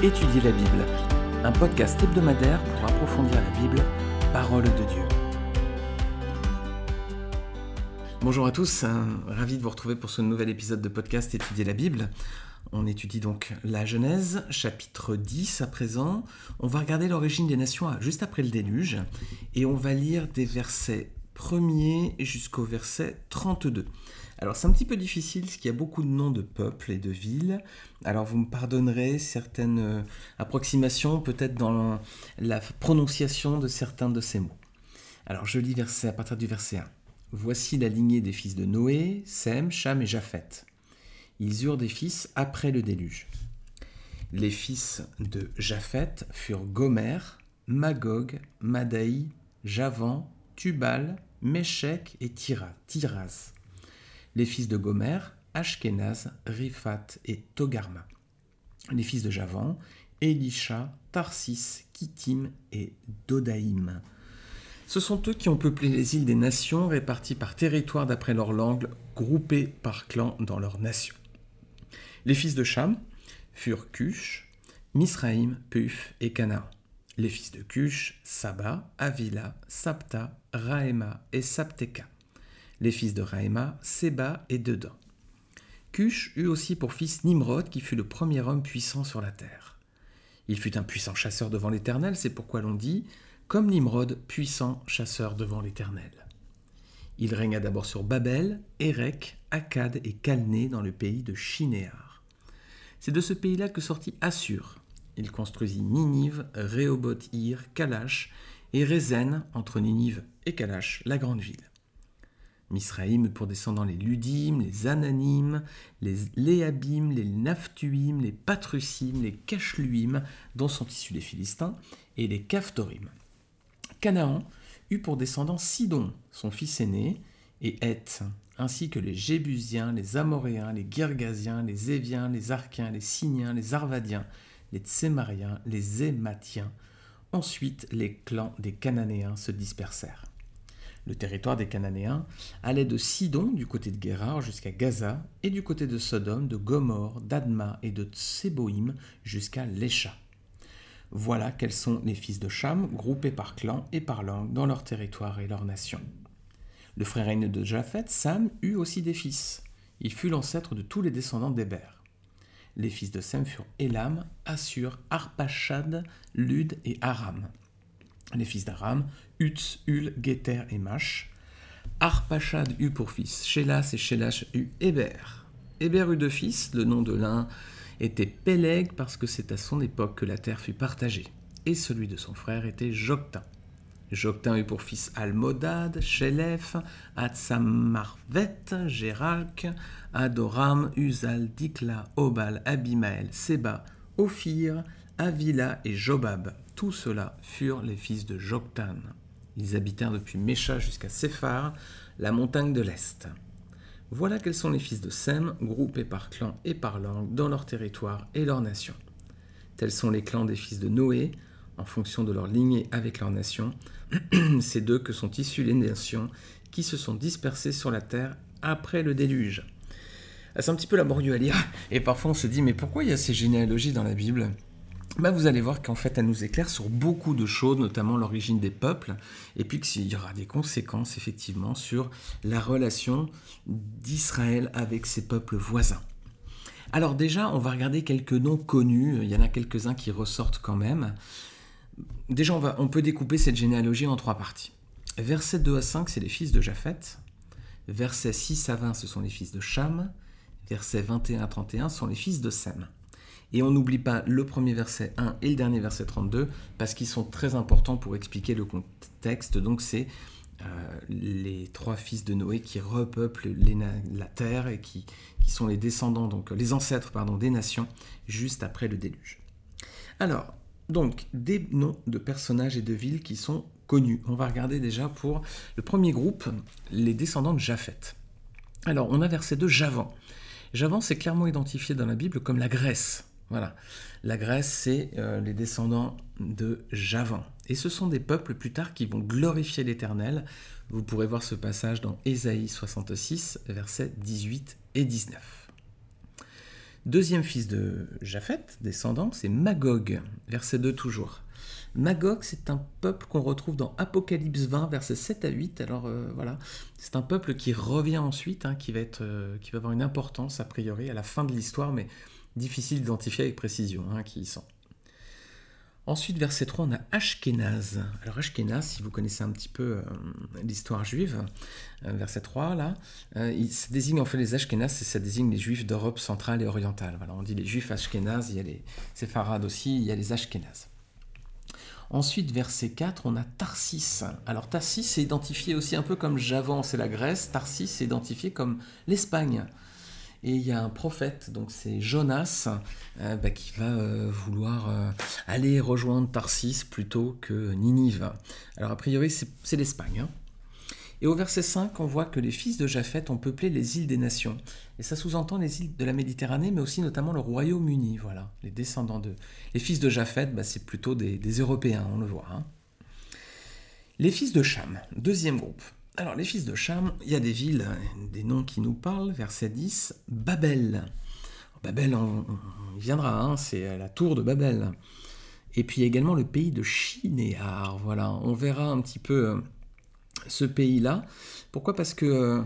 Étudier la Bible, un podcast hebdomadaire pour approfondir la Bible, parole de Dieu. Bonjour à tous, euh, ravi de vous retrouver pour ce nouvel épisode de podcast Étudier la Bible. On étudie donc la Genèse, chapitre 10 à présent. On va regarder l'origine des nations juste après le déluge et on va lire des versets 1er jusqu'au verset 32. Alors c'est un petit peu difficile parce qu'il y a beaucoup de noms de peuples et de villes. Alors vous me pardonnerez certaines euh, approximations peut-être dans la prononciation de certains de ces mots. Alors je lis verset, à partir du verset 1. Voici la lignée des fils de Noé, Sem, Cham et Japheth. Ils eurent des fils après le déluge. Les fils de Japheth furent Gomer, Magog, Madaï, Javan, Tubal, Méchec et Tiraz les fils de Gomer, Ashkenaz, Riphat et Togarma. Les fils de Javan, Elisha, Tarsis, Kittim et Dodaïm. Ce sont eux qui ont peuplé les îles des nations, réparties par territoire d'après leur langue, groupées par clans dans leur nation. Les fils de Cham furent Cush, Misraïm, Puf et Canaan. Les fils de Cush, Saba, Avila, Sapta, Raema et Sapteka les fils de Raïma, Seba et Dedan. Cush eut aussi pour fils Nimrod, qui fut le premier homme puissant sur la terre. Il fut un puissant chasseur devant l'Éternel, c'est pourquoi l'on dit comme Nimrod, puissant chasseur devant l'Éternel. Il régna d'abord sur Babel, Érec, Akkad et Calné dans le pays de Shinéar. C'est de ce pays-là que sortit Assur. Il construisit Ninive, Rehoboth-Ir, Kalash et Rézen entre Ninive et Kalash, la grande ville. Misraïm pour descendants les Ludim, les Ananim, les Léabim, les Naphtuim, les Patrusim, les Kachluim, dont sont issus les Philistins, et les Caphtorim. Canaan eut pour descendants Sidon, son fils aîné, et Heth, ainsi que les Jébusiens, les Amoréens, les Girgasiens, les Éviens, les Arkiens, les Siniens, les Arvadiens, les Tsémariens, les Ématiens. Ensuite, les clans des Cananéens se dispersèrent. Le territoire des Cananéens allait de Sidon du côté de Guérard jusqu'à Gaza et du côté de Sodome, de Gomorre, d'Adma et de Tseboïm jusqu'à Lécha. Voilà quels sont les fils de Cham, groupés par clan et par langue dans leur territoire et leur nation. Le frère aîné de Japheth, Sam, eut aussi des fils. Il fut l'ancêtre de tous les descendants d'Héber. Les fils de Sem furent Elam, Assur, Arpachad, Lud et Aram. Les fils d'Aram, Utz, Ul, Geter et Mash. Arpachad eut pour fils Shelas et Shelas eut Héber. Héber eut deux fils, le nom de l'un était Peleg parce que c'est à son époque que la terre fut partagée, et celui de son frère était Joktan. Joktan eut pour fils Almodad, Shelef, Atsamarvet, Gérak, Adoram, Uzal, Dikla, Obal, Abimael, Seba, Ophir, Avila et Jobab. Tous ceux-là furent les fils de Joktan. Ils habitèrent depuis Mécha jusqu'à Séphar, la montagne de l'Est. Voilà quels sont les fils de Sem, groupés par clan et par langue, dans leur territoire et leur nation. Tels sont les clans des fils de Noé, en fonction de leur lignée avec leur nation. C'est d'eux que sont issues les nations qui se sont dispersées sur la terre après le déluge. Ah, c'est un petit peu laborieux à lire, et parfois on se dit mais pourquoi il y a ces généalogies dans la Bible? Bah, vous allez voir qu'en fait, elle nous éclaire sur beaucoup de choses, notamment l'origine des peuples, et puis qu'il y aura des conséquences, effectivement, sur la relation d'Israël avec ses peuples voisins. Alors déjà, on va regarder quelques noms connus, il y en a quelques-uns qui ressortent quand même. Déjà, on, peut découper cette généalogie en trois parties. Versets 2 à 5, c'est les fils de Japheth. Versets 6 à 20, ce sont les fils de Cham. Versets 21 à 31 sont les fils de Sem. Et on n'oublie pas le premier verset 1 et le dernier verset 32 parce qu'ils sont très importants pour expliquer le contexte. Donc c'est euh, les trois fils de Noé qui repeuplent la terre et qui, qui, sont les descendants, donc les ancêtres pardon, des nations juste après le déluge. Alors, donc des noms de personnages et de villes qui sont connus. On va regarder déjà pour le premier groupe, les descendants de Japheth. Alors, on a verset 2 Javan. Javan, c'est clairement identifié dans la Bible comme la Grèce. Voilà. La Grèce, c'est euh, les descendants de Javan. Et ce sont des peuples plus tard qui vont glorifier l'Éternel. Vous pourrez voir ce passage dans Ésaïe 66, versets 18 et 19. Deuxième fils de Japheth, descendant, c'est Magog, verset 2 toujours. Magog, c'est un peuple qu'on retrouve dans Apocalypse 20, versets 7 à 8. Alors euh, voilà, c'est un peuple qui revient ensuite, hein, qui, va euh, qui va avoir une importance a priori à la fin de l'histoire, mais difficile d'identifier avec précision hein, qui y sont. Ensuite, verset 3, on a Ashkenaz. Alors Ashkenaz, si vous connaissez un petit peu euh, l'histoire juive, verset 3, là, il, ça désigne en fait les Ashkenaz, ça désigne les juifs d'Europe centrale et orientale. Voilà, on dit les juifs Ashkenaz, il y a les séfarades aussi, il y a les Ashkenaz. Ensuite, verset 4, on a Tarsis. Alors Tarsis est identifié aussi un peu comme Javan, c'est la Grèce. Tarsis est identifié comme l'Espagne. Et il y a un prophète, donc c'est Jonas, euh, bah, qui va euh, vouloir euh, aller rejoindre Tarsis plutôt que Ninive. Alors a priori, c'est l'Espagne. Hein. Et au verset 5, on voit que les fils de Japheth ont peuplé les îles des nations. Et ça sous-entend les îles de la Méditerranée, mais aussi notamment le Royaume-Uni, voilà, les descendants d'eux. Les fils de Japheth, bah, c'est plutôt des, Européens, on le voit. Hein. Les fils de Cham, deuxième groupe. Alors, les fils de Cham, il y a des villes, des noms qui nous parlent, verset 10, Babel. Babel, on, y viendra, hein, c'est la tour de Babel. Et puis également le pays de Chinéar, voilà, on verra un petit peu euh, ce pays-là. Pourquoi? Parce que euh,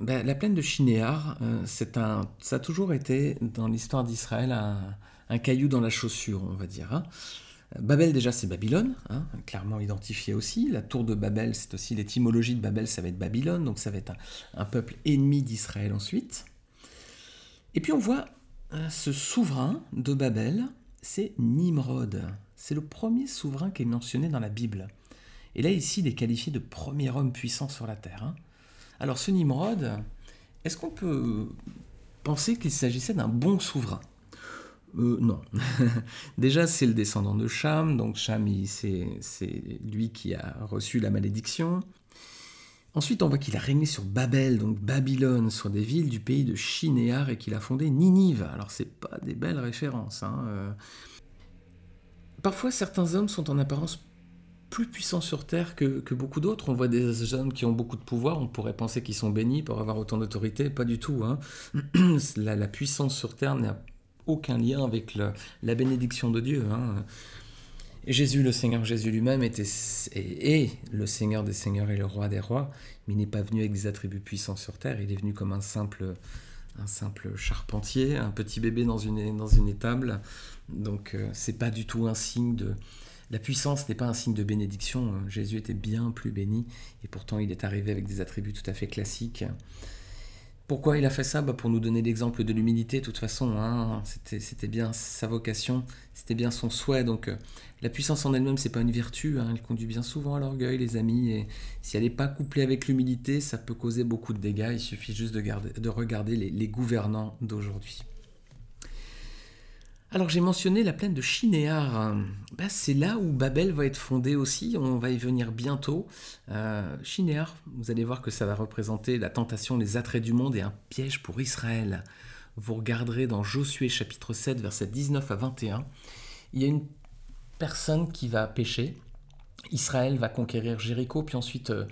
ben, la plaine de Chinéar, euh, c'est un, ça a toujours été dans l'histoire d'Israël un, caillou dans la chaussure, on va dire. Hein. Babel déjà c'est Babylone, hein, clairement identifié aussi. La tour de Babel c'est aussi l'étymologie de Babel, ça va être Babylone, donc ça va être un, peuple ennemi d'Israël ensuite. Et puis on voit euh, ce souverain de Babel, c'est Nimrod. C'est le premier souverain qui est mentionné dans la Bible. Et là, ici, il est qualifié de premier homme puissant sur la Terre. Hein. Alors, ce Nimrod, est-ce qu'on peut penser qu'il s'agissait d'un bon souverain? Euh, non. Déjà, c'est le descendant de Cham, donc Cham, c'est lui qui a reçu la malédiction. Ensuite, on voit qu'il a régné sur Babel, donc Babylone, sur des villes du pays de Chinéar, et qu'il a fondé Ninive. Alors, c'est pas des belles références. Hein, euh. Parfois, certains hommes sont en apparence plus puissants sur Terre que, beaucoup d'autres. On voit des hommes qui ont beaucoup de pouvoir, on pourrait penser qu'ils sont bénis pour avoir autant d'autorité, pas du tout. Hein. La, puissance sur Terre n'a aucun lien avec la bénédiction de Dieu. Hein. Jésus, le Seigneur Jésus lui-même, était est, le Seigneur des Seigneurs et le Roi des Rois, mais il n'est pas venu avec des attributs puissants sur Terre, il est venu comme un simple, un simple charpentier, un petit bébé dans une, dans une étable. Donc euh, c'est pas du tout un signe de, la puissance n'est pas un signe de bénédiction. Hein. Jésus était bien plus béni et pourtant il est arrivé avec des attributs tout à fait classiques. Pourquoi il a fait ça? Bah Pour nous donner l'exemple de l'humilité, de toute façon. Hein. C'était bien sa vocation, c'était bien son souhait. Donc euh, la puissance en elle-même, c'est pas une vertu. Hein. Elle conduit bien souvent à l'orgueil, les amis. Et si elle n'est pas couplée avec l'humilité, ça peut causer beaucoup de dégâts. Il suffit juste de, regarder les gouvernants d'aujourd'hui. Alors j'ai mentionné la plaine de Chinéar. Ben, c'est là où Babel va être fondée aussi, on va y venir bientôt. Euh, vous allez voir que ça va représenter la tentation, les attraits du monde et un piège pour Israël. Vous regarderez dans Josué chapitre 7, versets 19 à 21. Il y a une personne qui va pécher. Israël va conquérir Jéricho, puis ensuite euh,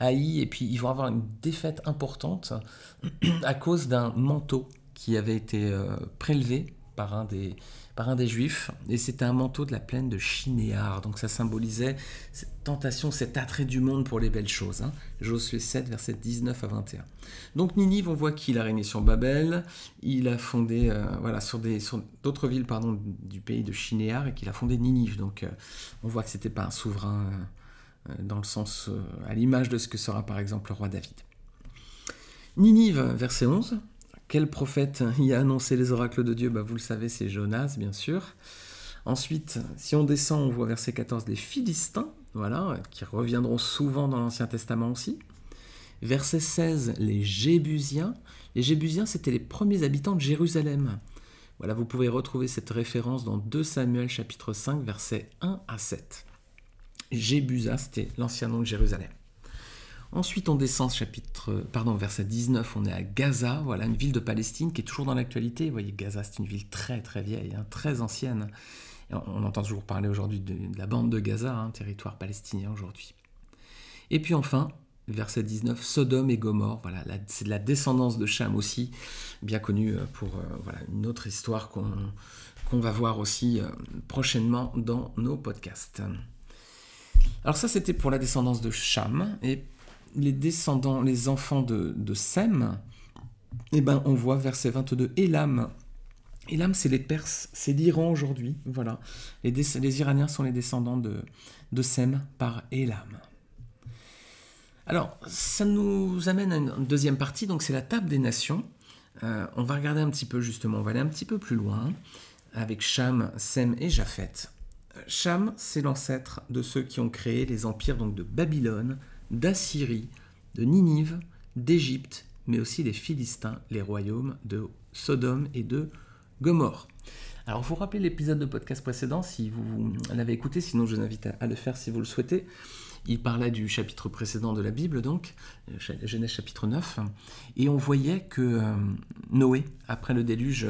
Haï, et puis ils vont avoir une défaite importante à cause d'un manteau qui avait été euh, prélevé par un des, des juifs, et c'était un manteau de la plaine de Chinéar. Donc ça symbolisait cette tentation, cet attrait du monde pour les belles choses. Hein. Josué 7, verset 19 à 21. Donc Ninive, on voit qu'il a régné sur Babel, il a fondé euh, voilà, sur d'autres villes pardon, du pays de Chinéar, et qu'il a fondé Ninive. Donc euh, on voit que c'était pas un souverain euh, dans le sens, à l'image de ce que sera par exemple le roi David. Ninive, verset 11, quel prophète y a annoncé les oracles de Dieu? Bah, Vous le savez, c'est Jonas, bien sûr. Ensuite, si on descend, on voit verset 14 les Philistins, voilà, qui reviendront souvent dans l'Ancien Testament aussi. Verset 16, les Jébusiens. Les Jébusiens, c'était les premiers habitants de Jérusalem. Voilà, vous pouvez retrouver cette référence dans 2 Samuel chapitre 5, versets 1 à 7. Jébusa, c'était l'ancien nom de Jérusalem. Ensuite, on descend chapitre, pardon, verset 19, on est à Gaza, voilà, une ville de Palestine qui est toujours dans l'actualité. Vous voyez, Gaza, c'est une ville très très vieille, hein, très ancienne. on, entend toujours parler aujourd'hui de, la bande de Gaza, hein, territoire palestinien aujourd'hui. Et puis enfin, verset 19, Sodome et Gomorre. Voilà, c'est de la descendance de Cham aussi, bien connue euh, pour euh, voilà, une autre histoire qu'on va voir aussi euh, prochainement dans nos podcasts. Alors ça, c'était pour la descendance de Cham. Les descendants, les enfants de, de Sem, eh ben, on voit verset 22, Elam. Elam, c'est les Perses, c'est l'Iran aujourd'hui. Voilà. Les, Iraniens sont les descendants de, de Sem par Elam. Alors, ça nous amène à une deuxième partie, donc c'est la table des nations. Euh, on va regarder un petit peu justement, on va aller un petit peu plus loin avec Cham, Sem et Japheth. Cham, c'est l'ancêtre de ceux qui ont créé les empires donc de Babylone, d'Assyrie, de Ninive, d'Égypte, mais aussi les Philistins, les royaumes de Sodome et de Gomorre. Alors, vous rappelez l'épisode de podcast précédent, si vous l'avez écouté, sinon je vous invite à le faire si vous le souhaitez il parlait du chapitre précédent de la Bible, donc, euh, Genèse chapitre 9, et on voyait que euh, Noé, après le déluge,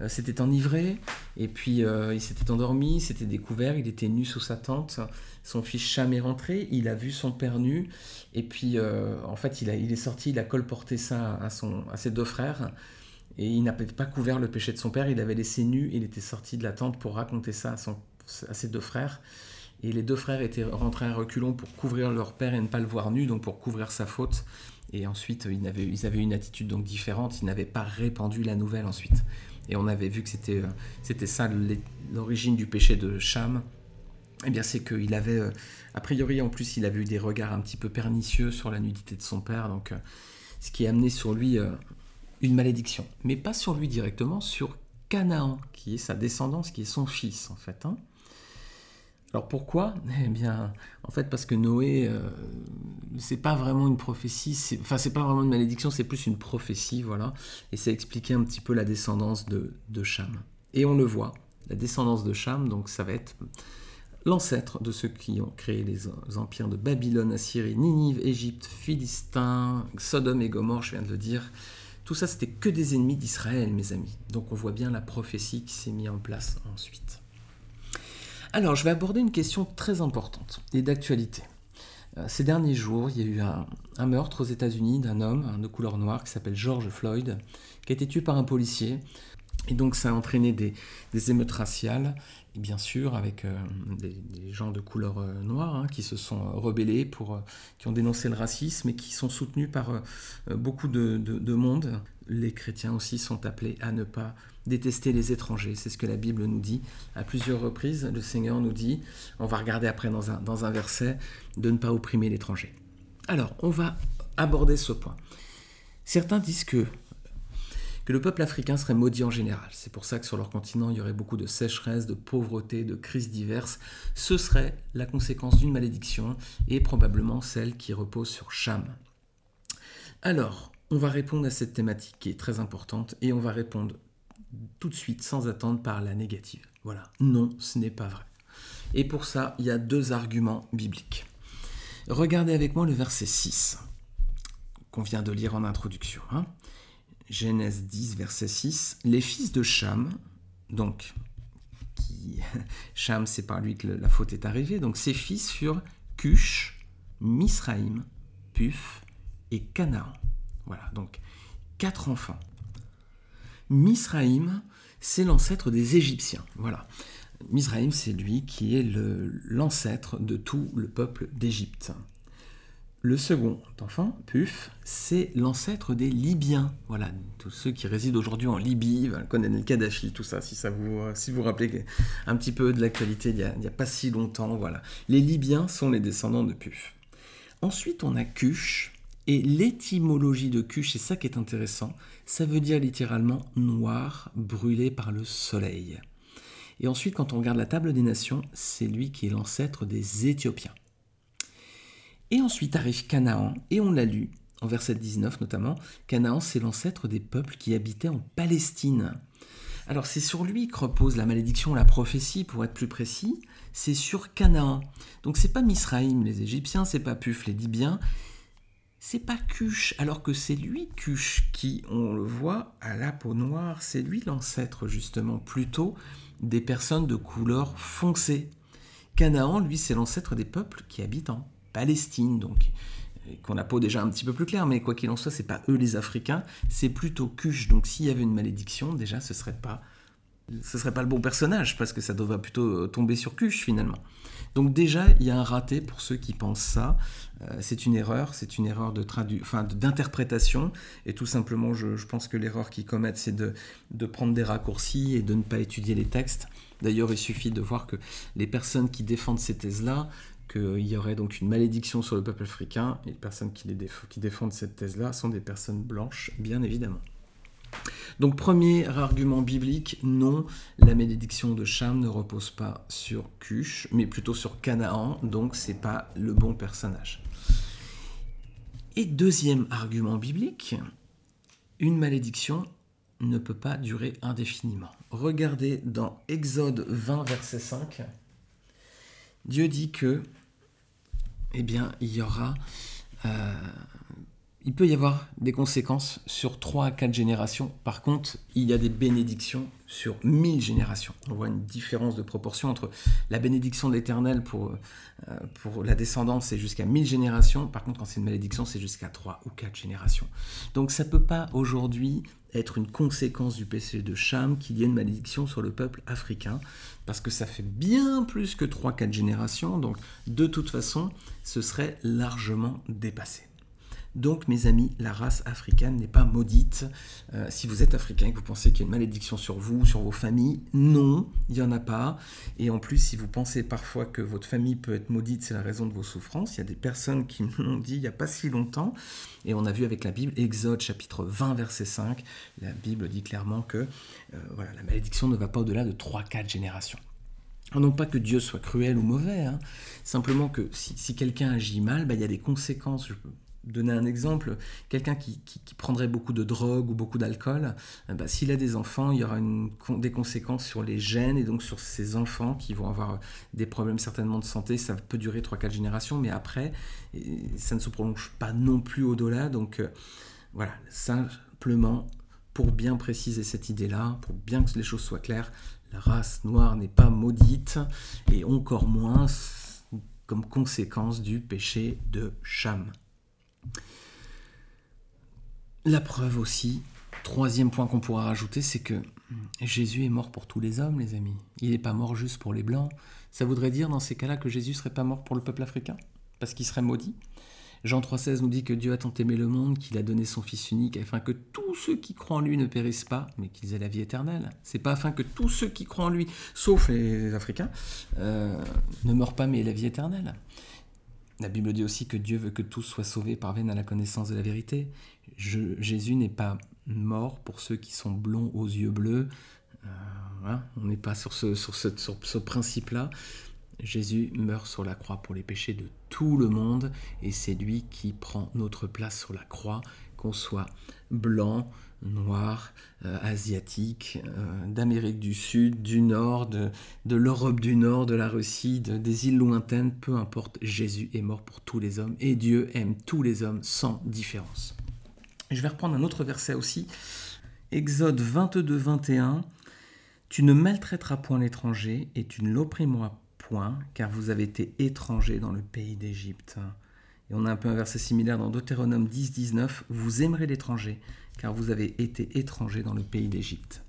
euh, s'était enivré, et puis il s'était endormi, s'était découvert, il était nu sous sa tente, son fils Cham est rentré, il a vu son père nu, et puis en fait il, il, est sorti, il a colporté ça à, ses deux frères, et il n'avait pas couvert le péché de son père, il avait laissé nu, il était sorti de la tente pour raconter ça à ses deux frères. Et les deux frères étaient rentrés à reculons pour couvrir leur père et ne pas le voir nu, donc pour couvrir sa faute. Et ensuite, ils avaient, une attitude donc différente, ils n'avaient pas répandu la nouvelle ensuite. Et on avait vu que c'était, euh, c'était ça l'origine du péché de Cham. Eh bien, c'est qu'il avait, euh, a priori, en plus, il avait eu des regards un petit peu pernicieux sur la nudité de son père, donc euh, ce qui a amené sur lui une malédiction. Mais pas sur lui directement, sur Canaan, qui est sa descendance, qui est son fils, en fait. Hein. Alors pourquoi? Eh bien, en fait, parce que Noé, euh, c'est pas vraiment une prophétie, enfin, c'est pas vraiment une malédiction, c'est plus une prophétie, voilà. Et c'est expliquer un petit peu la descendance de, de Cham. Et on le voit, la descendance de Cham, donc ça va être l'ancêtre de ceux qui ont créé les empires de Babylone, Assyrie, Ninive, Égypte, Philistin, Sodome et Gomorre, je viens de le dire. Tout ça, c'était que des ennemis d'Israël, mes amis. Donc on voit bien la prophétie qui s'est mise en place ensuite. Alors, je vais aborder une question très importante et d'actualité. Euh, ces derniers jours, il y a eu un, meurtre aux États-Unis d'un homme de couleur noire qui s'appelle George Floyd, qui a été tué par un policier. Et donc, ça a entraîné des, émeutes raciales, et bien sûr, avec euh, des, gens de couleur euh, noire hein, qui se sont rebellés, pour, qui ont dénoncé le racisme et qui sont soutenus par beaucoup de monde. Les chrétiens aussi sont appelés à ne pas détester les étrangers. C'est ce que la Bible nous dit à plusieurs reprises. Le Seigneur nous dit, on va regarder après dans un, dans un verset, de ne pas opprimer l'étranger. Alors, on va aborder ce point. Certains disent que, que le peuple africain serait maudit en général. C'est pour ça que sur leur continent, il y aurait beaucoup de sécheresse, de pauvreté, de crises diverses. Ce serait la conséquence d'une malédiction et probablement celle qui repose sur Cham. Alors, on va répondre à cette thématique qui est très importante et on va répondre tout de suite, sans attendre, par la négative. Voilà, non, ce n'est pas vrai. Et pour ça, il y a deux arguments bibliques. Regardez avec moi le verset 6, qu'on vient de lire en introduction. Hein. Genèse 10, verset 6. Les fils de Cham, donc, qui, Cham, c'est par lui que la faute est arrivée, donc ses fils furent Cush, Misraïm, Puf et Canaan. Voilà, donc quatre enfants. Misraïm, c'est l'ancêtre des Égyptiens. Voilà. Misraïm, c'est lui qui est l'ancêtre de tout le peuple d'Égypte. Le second enfant, Puf, c'est l'ancêtre des Libyens. Voilà, tous ceux qui résident aujourd'hui en Libye, connaissent le Kadhafi, tout ça, si ça vous, si vous rappelez un petit peu de l'actualité il n'y a, a, pas si longtemps. Voilà. Les Libyens sont les descendants de Puf. Ensuite, on a Cush, et l'étymologie de Cush, c'est ça qui est intéressant, ça veut dire littéralement noir, brûlé par le soleil. Et ensuite, quand on regarde la table des nations, c'est lui qui est l'ancêtre des Éthiopiens. Et ensuite arrive Canaan, et on l'a lu, en verset 19 notamment, Canaan c'est l'ancêtre des peuples qui habitaient en Palestine. Alors c'est sur lui que repose la malédiction, la prophétie, pour être plus précis, c'est sur Canaan. Donc c'est pas Misraïm les Égyptiens, c'est pas Puf les Libyens, c'est pas Cuche, alors que c'est lui, Cuche, qui, on le voit, à la peau noire, c'est lui l'ancêtre justement plutôt des personnes de couleur foncée. Canaan, lui, c'est l'ancêtre des peuples qui habitent en Palestine, donc qu'on a pas déjà un petit peu plus clair, mais quoi qu'il en soit, c'est pas eux les Africains, c'est plutôt Cush. Donc s'il y avait une malédiction, déjà ce serait pas ce serait pas le bon personnage parce que ça devrait plutôt tomber sur Cush finalement. Donc déjà, il y a un raté pour ceux qui pensent ça. Euh, c'est une erreur, c'est une erreur de enfin, d'interprétation. Et tout simplement, je, pense que l'erreur qu'ils commettent, c'est de, prendre des raccourcis et de ne pas étudier les textes. D'ailleurs, il suffit de voir que les personnes qui défendent ces thèses-là, qu'il y aurait donc une malédiction sur le peuple africain, et les personnes qui, les qui défendent cette thèse-là sont des personnes blanches, bien évidemment. Donc premier argument biblique, non, la malédiction de Cham ne repose pas sur Cush, mais plutôt sur Canaan, donc c'est pas le bon personnage. Et deuxième argument biblique, une malédiction ne peut pas durer indéfiniment. Regardez dans Exode 20 verset 5, Dieu dit que eh bien, il y aura euh, il peut y avoir des conséquences sur 3 à 4 générations. Par contre, il y a des bénédictions sur 1000 générations. On voit une différence de proportion entre la bénédiction de l'Éternel pour, euh, la descendance, c'est jusqu'à 1000 générations. Par contre, quand c'est une malédiction, c'est jusqu'à 3 ou 4 générations. Donc ça ne peut pas aujourd'hui être une conséquence du péché de Cham qu'il y ait une malédiction sur le peuple africain, parce que ça fait bien plus que 3-4 générations. Donc de toute façon, ce serait largement dépassé. Donc, mes amis, la race africaine n'est pas maudite. Euh, si vous êtes africain et que vous pensez qu'il y a une malédiction sur vous, sur vos familles, non, il n'y en a pas. Et en plus, si vous pensez parfois que votre famille peut être maudite, c'est la raison de vos souffrances. Il y a des personnes qui me l'ont dit il n'y a pas si longtemps. Et on a vu avec la Bible, Exode chapitre 20, verset 5, la Bible dit clairement que euh, voilà, la malédiction ne va pas au-delà de 3-4 générations. Non pas que Dieu soit cruel ou mauvais, hein. simplement que si, quelqu'un agit mal, bah, il y a des conséquences. Donner un exemple, quelqu'un qui, prendrait beaucoup de drogue ou beaucoup d'alcool, eh ben, s'il a des enfants, il y aura des conséquences sur les gènes et donc sur ses enfants qui vont avoir des problèmes certainement de santé. Ça peut durer 3-4 générations, mais après, ça ne se prolonge pas non plus au-delà. Donc euh, voilà, simplement pour bien préciser cette idée-là, pour bien que les choses soient claires, la race noire n'est pas maudite et encore moins comme conséquence du péché de Cham. La preuve aussi, troisième point qu'on pourra rajouter, c'est que Jésus est mort pour tous les hommes, les amis. Il n'est pas mort juste pour les blancs. Ça voudrait dire dans ces cas-là que Jésus serait pas mort pour le peuple africain, parce qu'il serait maudit. Jean 3,16 nous dit que Dieu a tant aimé le monde qu'il a donné son Fils unique afin que tous ceux qui croient en lui ne périssent pas, mais qu'ils aient la vie éternelle. C'est pas afin que tous ceux qui croient en lui, sauf les Africains, euh, ne meurent pas mais aient la vie éternelle. La Bible dit aussi que Dieu veut que tous soient sauvés parviennent à la connaissance de la vérité. Jésus n'est pas mort pour ceux qui sont blonds aux yeux bleus. Euh, on n'est pas sur ce, sur ce principe-là. Jésus meurt sur la croix pour les péchés de tout le monde et c'est lui qui prend notre place sur la croix, qu'on soit blanc, noir, euh, asiatique, euh, d'Amérique du Sud, du Nord, de, l'Europe du Nord, de la Russie, des îles lointaines, peu importe, Jésus est mort pour tous les hommes et Dieu aime tous les hommes sans différence. Je vais reprendre un autre verset aussi, Exode 22, 21. Tu ne maltraiteras point l'étranger et tu ne l'opprimeras point, car vous avez été étrangers dans le pays d'Égypte. Et on a un peu un verset similaire dans Deutéronome 10, 19. Vous aimerez l'étranger, car vous avez été étrangers dans le pays d'Égypte.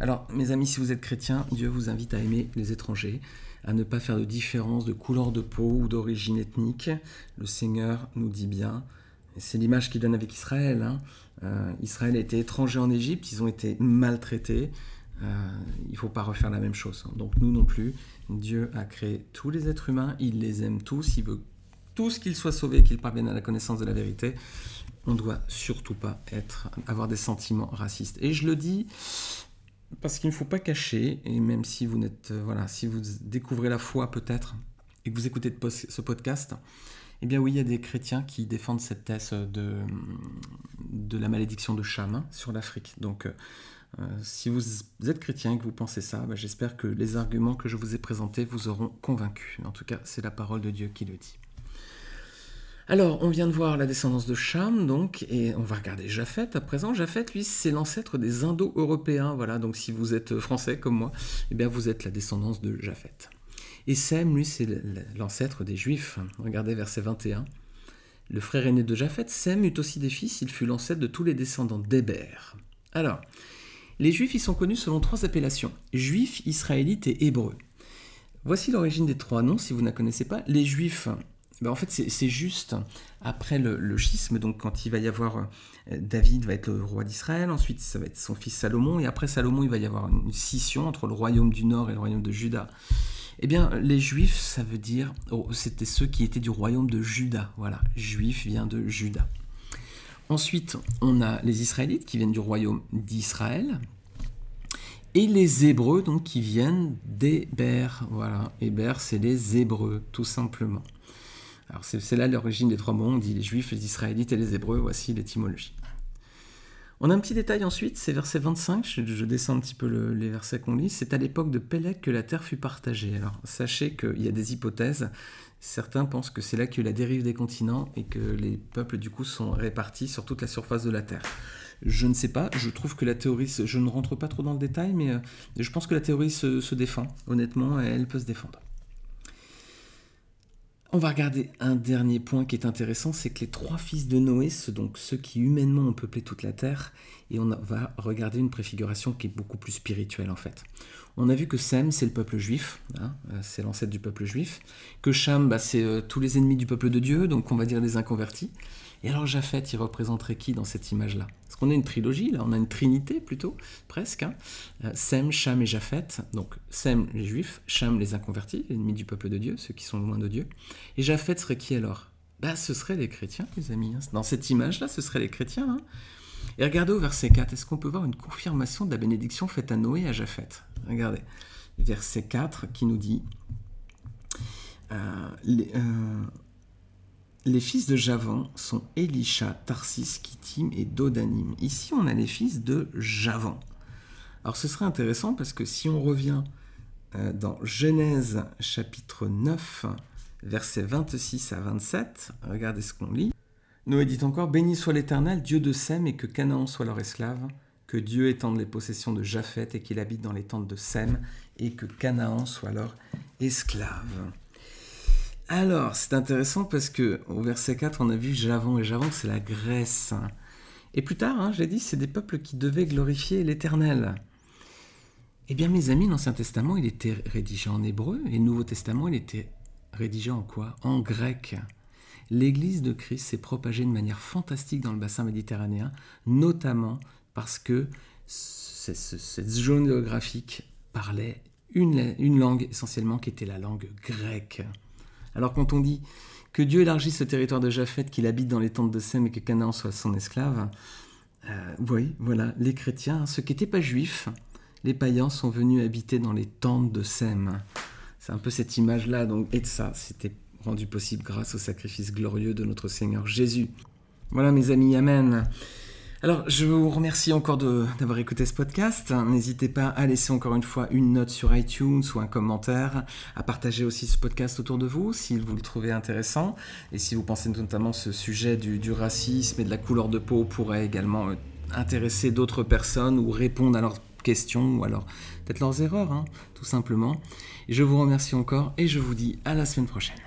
Alors, mes amis, si vous êtes chrétiens, Dieu vous invite à aimer les étrangers, à ne pas faire de différence de couleur de peau ou d'origine ethnique. Le Seigneur nous dit bien, c'est l'image qu'il donne avec Israël. Hein. Euh, Israël a été étranger en Égypte, ils ont été maltraités. Euh, il ne faut pas refaire la même chose. Donc nous non plus. Dieu a créé tous les êtres humains, il les aime tous, il veut tous qu'ils soient sauvés, qu'ils parviennent à la connaissance de la vérité. On ne doit surtout pas être, avoir des sentiments racistes. Et je le dis parce qu'il ne faut pas cacher, et même si vous n'êtes, euh, voilà, si vous découvrez la foi peut-être, et que vous écoutez ce podcast, eh bien oui, il y a des chrétiens qui défendent cette thèse de, de la malédiction de Cham hein, sur l'Afrique. Donc euh, euh, si vous êtes chrétien et que vous pensez ça, bah, j'espère que les arguments que je vous ai présentés vous auront convaincu. En tout cas, c'est la parole de Dieu qui le dit. Alors, on vient de voir la descendance de Cham, donc, et on va regarder Japheth à présent. Japheth, lui, c'est l'ancêtre des Indo-Européens. Voilà, donc si vous êtes français comme moi, eh bien, vous êtes la descendance de Japheth. Et Sem, lui, c'est l'ancêtre des Juifs. Regardez verset 21. le frère aîné de Japheth, Sem eut aussi des fils, il fut l'ancêtre de tous les descendants d'Héber. Alors, les Juifs y sont connus selon trois appellations, Juifs, Israélites et Hébreux. Voici l'origine des trois noms, si vous ne la connaissez pas. Les Juifs, ben en fait c'est juste après le, schisme, donc quand il va y avoir euh, David va être le roi d'Israël, ensuite ça va être son fils Salomon, et après Salomon il va y avoir une scission entre le royaume du nord et le royaume de Juda. Eh bien, les Juifs, ça veut dire, oh, c'était ceux qui étaient du royaume de Juda. Voilà, Juif vient de Juda. Ensuite, on a les Israélites qui viennent du royaume d'Israël. Et les Hébreux, donc, qui viennent d'Héber. Voilà, Héber, c'est les Hébreux, tout simplement. Alors, c'est là l'origine des trois mots. On dit les Juifs, les Israélites et les Hébreux. Voici l'étymologie. On a un petit détail ensuite, c'est verset 25, je, descends un petit peu les versets qu'on lit, c'est à l'époque de Pélec que la terre fut partagée. Alors sachez qu'il y a des hypothèses, certains pensent que c'est là eu la dérive des continents et que les peuples du coup sont répartis sur toute la surface de la terre. Je ne sais pas, je trouve que la théorie, je ne rentre pas trop dans le détail, mais euh, je pense que la théorie se, se défend, honnêtement, elle peut se défendre. On va regarder un dernier point qui est intéressant, c'est que les trois fils de Noé, donc ceux qui humainement ont peuplé toute la terre, et on va regarder une préfiguration qui est beaucoup plus spirituelle en fait. On a vu que Sem, c'est le peuple juif, hein, euh, c'est l'ancêtre du peuple juif, que Cham, bah, c'est euh, tous les ennemis du peuple de Dieu, donc on va dire les inconvertis, et alors Japhet, il représenterait qui dans cette image-là? Parce qu'on a une trilogie, là, on a une trinité plutôt, presque. Hein. Euh, Sem, Cham et Japhet. Donc Sem, les juifs, Cham, les inconvertis, ennemis du peuple de Dieu, ceux qui sont loin de Dieu. Et Japhet serait qui alors? Bah, Ce serait les chrétiens, les amis. Hein. Dans cette image-là, ce serait les chrétiens. Hein. Et regardez au verset 4, est-ce qu'on peut voir une confirmation de la bénédiction faite à Noé et à Japhet? Regardez, verset 4 qui nous dit... Euh, euh, les fils de Javan sont Elisha, Tarsis, Kittim et Dodanim. Ici, on a les fils de Javan. Alors ce serait intéressant parce que si on revient euh, dans Genèse chapitre 9, versets 26 à 27, regardez ce qu'on lit. Noé dit encore Béni soit l'Éternel, Dieu de Sem, et que Canaan soit leur esclave, que Dieu étende les possessions de Japheth et qu'il habite dans les tentes de Sem, et que Canaan soit leur esclave. Alors, c'est intéressant parce que au verset 4, on a vu Javon, et Javon, c'est la Grèce. Et plus tard, hein, je l'ai dit, c'est des peuples qui devaient glorifier l'Éternel. Eh bien, mes amis, l'Ancien Testament, il était rédigé en hébreu, et le Nouveau Testament, il était rédigé en quoi? En grec. L'Église de Christ s'est propagée de manière fantastique dans le bassin méditerranéen, notamment parce que cette zone géographique parlait une langue essentiellement qui était la langue grecque. Alors quand on dit que Dieu élargisse ce territoire de Japheth, qu'il habite dans les tentes de Sem et que Canaan soit son esclave, euh, oui, voilà, les chrétiens, ceux qui n'étaient pas juifs, les païens sont venus habiter dans les tentes de Sem. C'est un peu cette image-là, donc, et ça, c'était rendu possible grâce au sacrifice glorieux de notre Seigneur Jésus. Voilà mes amis, Amen. Alors, je vous remercie encore d'avoir écouté ce podcast. N'hésitez pas à laisser encore une fois une note sur iTunes ou un commentaire, à partager aussi ce podcast autour de vous si vous le trouvez intéressant. Et si vous pensez notamment ce sujet du, racisme et de la couleur de peau pourrait également euh, intéresser d'autres personnes ou répondre à leurs questions ou alors peut-être leurs erreurs, hein, tout simplement. je vous remercie encore et je vous dis à la semaine prochaine.